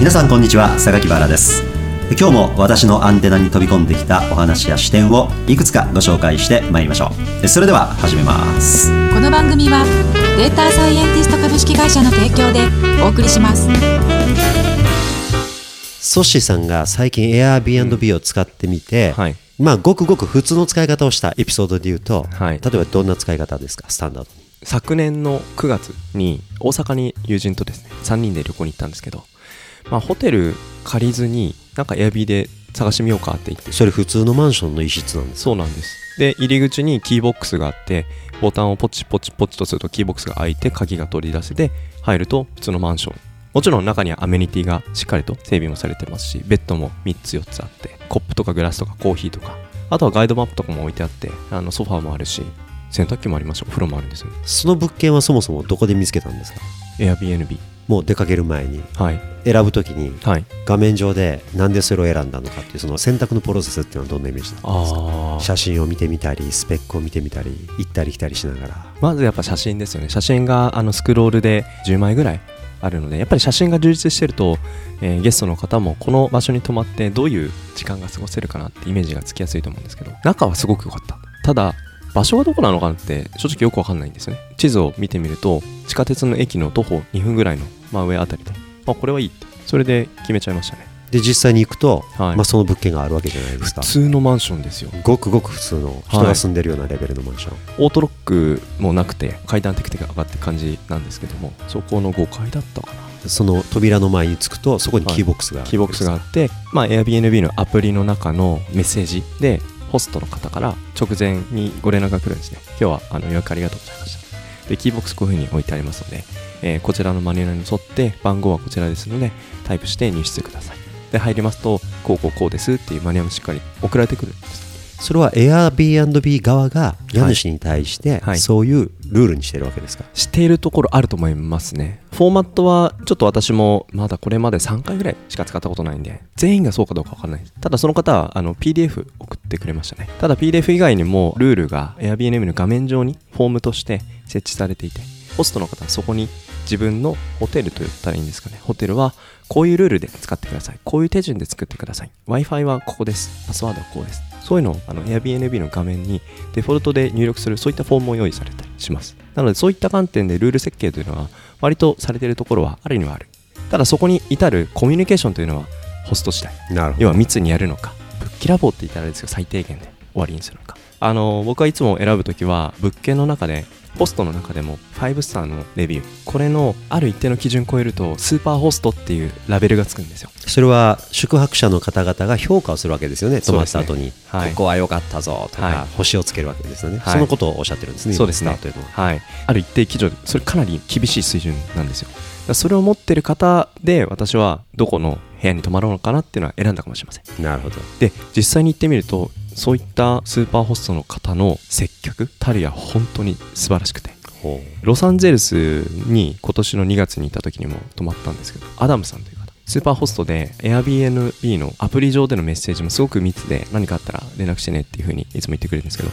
皆さんこんにちは榊原です。今日も私のアンテナに飛び込んできたお話や視点をいくつかご紹介してまいりましょう。それでは始めます。この番組はデータサイエンティスト株式会社の提供でお送りします。ソッシーさんが最近 Airbnb を使ってみて、はい。まあごくごく普通の使い方をしたエピソードで言うと、はい。例えばどんな使い方ですか？スタンダードに。昨年の9月に大阪に友人とですね3人で旅行に行ったんですけど、まあ、ホテル借りずになんかエアビーで探してみようかって言って。それ普通のマンションの一室なんですそうなんです。で入り口にキーボックスがあってボタンをポチポチポチとするとキーボックスが開いて鍵が取り出せて入ると普通のマンション。もちろん中にはアメニティがしっかりと整備もされてますしベッドも3つ4つあってコップとかグラスとかコーヒーとか。あとはガイドマップとかも置いてあってあのソファーもあるし洗濯機もありますしお風呂もあるんですよ。ねその物件はそもそもどこで見つけたんですか？Airbnb もう出かける前にはい。選ぶときにはい。画面上でなんでそれを選んだのかっていうその選択のプロセスっていうのはどんなイメージなんですか？写真を見てみたりスペックを見てみたり行ったり来たりしながら。まずやっぱ写真ですよね。写真があのスクロールで10枚ぐらいあるのでやっぱり写真が充実してると、えーゲストの方もこの場所に泊まってどういう時間が過ごせるかなってイメージがつきやすいと思うんですけど中はすごく良かった。ただ場所はどこなのかなって正直よくわかんないんですよね。地図を見てみると地下鉄の駅の徒歩2分ぐらいの真上あたりで。あこれはいいって。それで決めちゃいましたね。で実際に行くと、はい。まあ、その物件があるわけじゃないですか。普通のマンションですよ。ごくごく普通の人が住んでるようなレベルのマンション、オートロックもなくて階段テクテク上がって感じなんですけどもそこの5階だったかな。その扉の前に着くとそこにキーボックスがあるキーボックスがあって、まあ、Airbnb のアプリの中のメッセージでホストの方から直前にご連絡が来るんですね。今日はあの予約ありがとうございましたでキーボックスこういうふうに置いてありますので、えーこちらのマニュアルに沿って番号はこちらですのでタイプして入室ください。で入りますとこうこうこうですっていうマニュアルもしっかり送られてくるんです。それは Airbnb 側が家主に対してはい。そういうルールにしてるわけですか、しているところあると思いますね。フォーマットはちょっと私もまだこれまで3回ぐらいしか使ったことないんで全員がそうかどうかわからないです。ただその方はあの PDF 送ってくれましたね。ただ PDF 以外にもルールが Airbnb の画面上にフォームとして設置されていてホストの方はそこに自分のホテルと言ったらいいんですかね。ホテルはこういうルールで使ってください。こういう手順で作ってください。Wi-Fi はここです。パスワードはこうです。そういうのをあの Airbnb の画面にデフォルトで入力するそういったフォームも用意されたりします。なのでそういった観点でルール設計というのは割とされているところはあるにはある。ただそこに至るコミュニケーションというのはホスト次第。要は密にやるのかぶっきらぼうって言ったらあれですけど最低限で終わりにするのか。あの僕はいつも選ぶときは物件の中でホストの中でも5スターのレビューこれのある一定の基準を超えるとスーパーホストっていうラベルがつくんですよ。それは宿泊者の方々が評価をするわけですよね泊まった後に、はい。ここは良かったぞとか、はい。星をつけるわけですよね、はい。そのことをおっしゃってるんですねそうですね。というのは。はい、ある一定基準それかなり厳しい水準なんですよ。それを持ってる方で私はどこの部屋に泊まろうのかなっていうのは選んだかもしれません。なるほど。で実際に行ってみるとそういったスーパーホストの方の接客たるや本当に素晴らしくて。ほロサンゼルスに今年の2月に行った時にも泊まったんですけどアダムさんという方。スーパーホストで Airbnb のアプリ上でのメッセージもすごく密で何かあったら連絡してねっていう風にいつも言ってくれるんですけど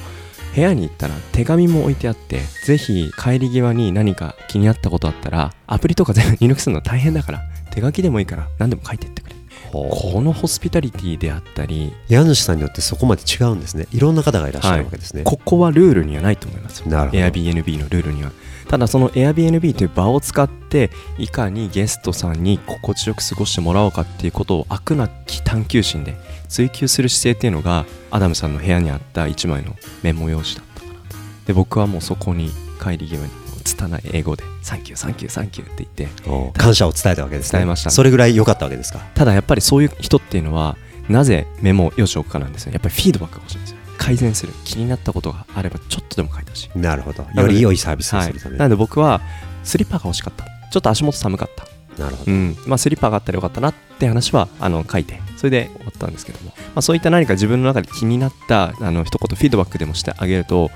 部屋に行ったら手紙も置いてあってぜひ帰り際に何か気になったことあったらアプリとか全部入力するの大変だから手書きでもいいから何でも書いてってこのホスピタリティであったり家主さんによってそこまで違うんですね。いろんな方がいらっしゃるわけですね、ここはルールにはないと思いますよ。なるほど。Airbnb のルールには。ただその Airbnb という場を使っていかにゲストさんに心地よく過ごしてもらおうかっていうことを飽くなき探求心で追求する姿勢っていうのがアダムさんの部屋にあった一枚のメモ用紙だったかな。とで僕はもうそこに帰り際に拙い英語で「サンキューサンキューサンキュー」って言って。お感謝を伝えたわけですね。伝えました。それぐらい良かったわけですか？ただやっぱりそういう人っていうのはなぜメモを用紙を置くかなんですよ。やっぱりフィードバックが欲しいんですよ。改善する気になったことがあればちょっとでも書いてほしい。なるほど。でより良いサービスをはい。するために、なので僕はスリッパが欲しかった。ちょっと足元寒かった。なるほど。うん。まあ、スリッパがあったらよかったなって話はあの書いて。それで終わったんですけども、まあ、そういった何か自分の中で気になったあの一言フィードバックでもしてあげると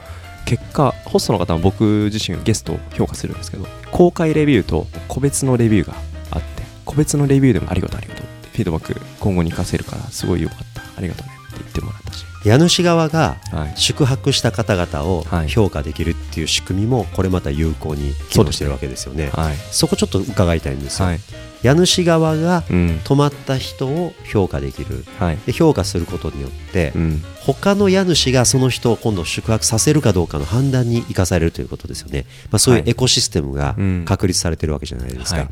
結果ホストの方も僕自身ゲストを評価するんですけど公開レビューと個別のレビューがあって個別のレビューでもありがとうありがとうってフィードバック今後に活かせるからすごい良かった。ありがとうね。ってもらったし。家主側がはい。宿泊した方々をはい。評価できるっていう仕組みもこれまた有効に機能してるわけですよね、はい。そこちょっと伺いたいんですよ、はい。家主側がうん。泊まった人を評価できる。はい。で評価することによって、うん。他の家主がその人を今度宿泊させるかどうかの判断に生かされるということですよね、まあ、そういうはい。エコシステムがうん。確立されてるわけじゃないですか、はい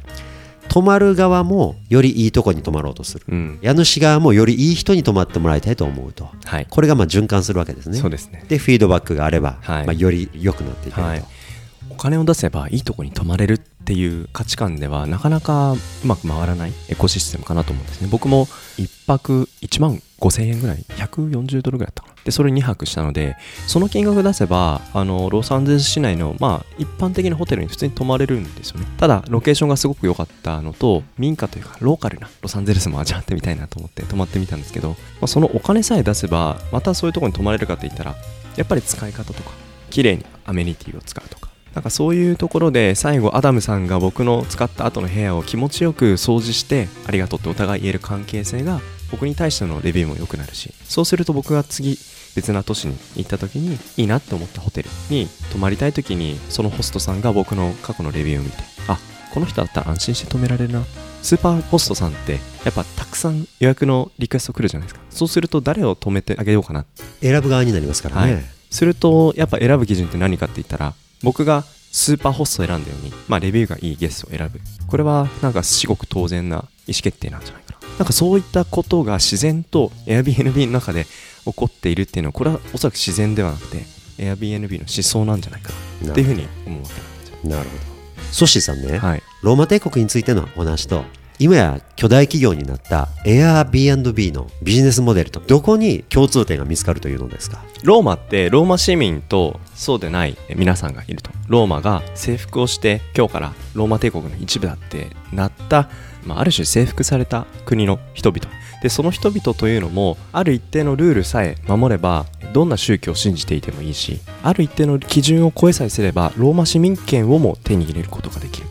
泊まる側もよりいいとこに泊まろうとする。うん。家主側もよりいい人に泊まってもらいたいと思うと。はい。これがまあ循環するわけですね。そうですね。でフィードバックがあれば、はい。まあ、より良くなっていけると、はい。お金を出せばいいとこに泊まれるっていう価値観ではなかなかうまく回らないエコシステムかなと思うんですね。僕も1泊1万5000円ぐらい140ドルぐらいだったでそれ2泊したのでその金額出せばあのロサンゼルス市内のまあ一般的なホテルに普通に泊まれるんですよね。ただロケーションがすごく良かったのと民家というかローカルなロサンゼルスも味わってみたいなと思って泊まってみたんですけど、まあ、そのお金さえ出せばまたそういうとこに泊まれるかって言ったらやっぱり使い方とか綺麗にアメニティを使うとかなんかそういうところで最後アダムさんが僕の使った後の部屋を気持ちよく掃除してありがとうってお互い言える関係性が僕に対してのレビューも良くなるしそうすると僕が次別な都市に行った時にいいなって思ったホテルに泊まりたい時にそのホストさんが僕の過去のレビューを見てあこの人だったら安心して泊められるな。スーパーホストさんってやっぱたくさん予約のリクエスト来るじゃないですか。そうすると誰を泊めてあげようかな。選ぶ側になりますからね、はい。するとやっぱ選ぶ基準って何かって言ったら僕がスーパーホストを選んだように、まあ、レビューがいいゲストを選ぶ。これはなんか至極当然な意思決定なんじゃないかななんかそういったことが自然と Airbnb の中で起こっているっていうのはこれはおそらく自然ではなくて Airbnb の思想なんじゃないかなっていうふうに思うわけなんですよ。なるほど。ソッシーさんね、はい。ローマ帝国についてのお話と今や巨大企業になった Airbnb のビジネスモデルとどこに共通点が見つかるというのですか？ローマってローマ市民とそうでない皆さんがいるとローマが征服をして今日からローマ帝国の一部だってなった、まあ、ある種征服された国の人々。でその人々というのもある一定のルールさえ守ればどんな宗教を信じていてもいいしある一定の基準を超えさえすればローマ市民権をも手に入れることができる。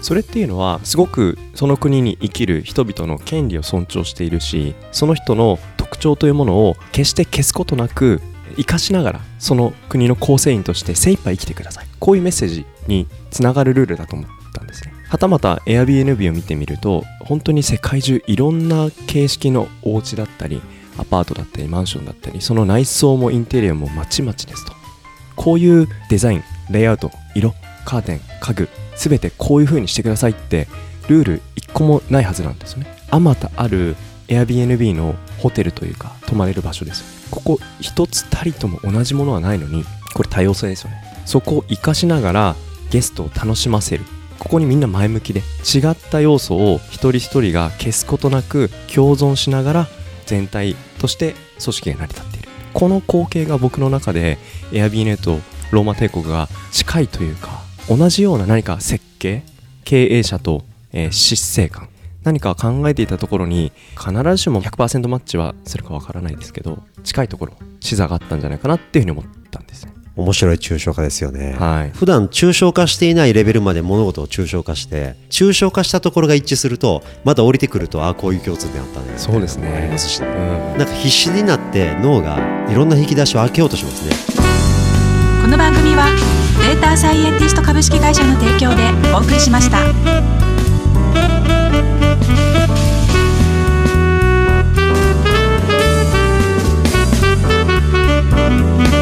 それっていうのはすごくその国に生きる人々の権利を尊重しているしその人の特徴というものを決して消すことなく生かしながらその国の構成員として精一杯生きてく。ださいこういうメッセージにつながるルールだと思ったんですねはたまた Airbnb を見てみると本当に世界中いろんな形式のお家だったりアパートだったりマンションだったりその内装もインテリアもまちまちですとこういうデザインレイアウト色カーテン家具すべてこういう風にしてく。ださいってルール一個もないはずなんですよねあまたある Airbnb のホテルというか泊まれる場所です。ここ一つたりとも同じものはないのにこれ多様性ですよね。そこを活かしながらゲストを楽しませる。ここにみんな前向きで違った要素を一人一人が消すことなく共存しながら全体として組織が成り立っている。この光景が僕の中で Airbnb とローマ帝国が近いというか同じような何か設計経営者と、えー執政官何か考えていたところに必ずしも100%マッチはするかわからないですけど近いところ視座があったんじゃないかなっていうふうに思ったんですね。面白い抽象化ですよね、はい。普段抽象化していないレベルまで物事を抽象化して抽象化したところが一致するとまた降りてくるとああこういう共通点あったねそうですね。ありますしね。うん。なんか必死になって脳がいろんな引き出しを開けようとしますね。この番組はデータサイエンティスト株式会社の提供でお送りしました。Thank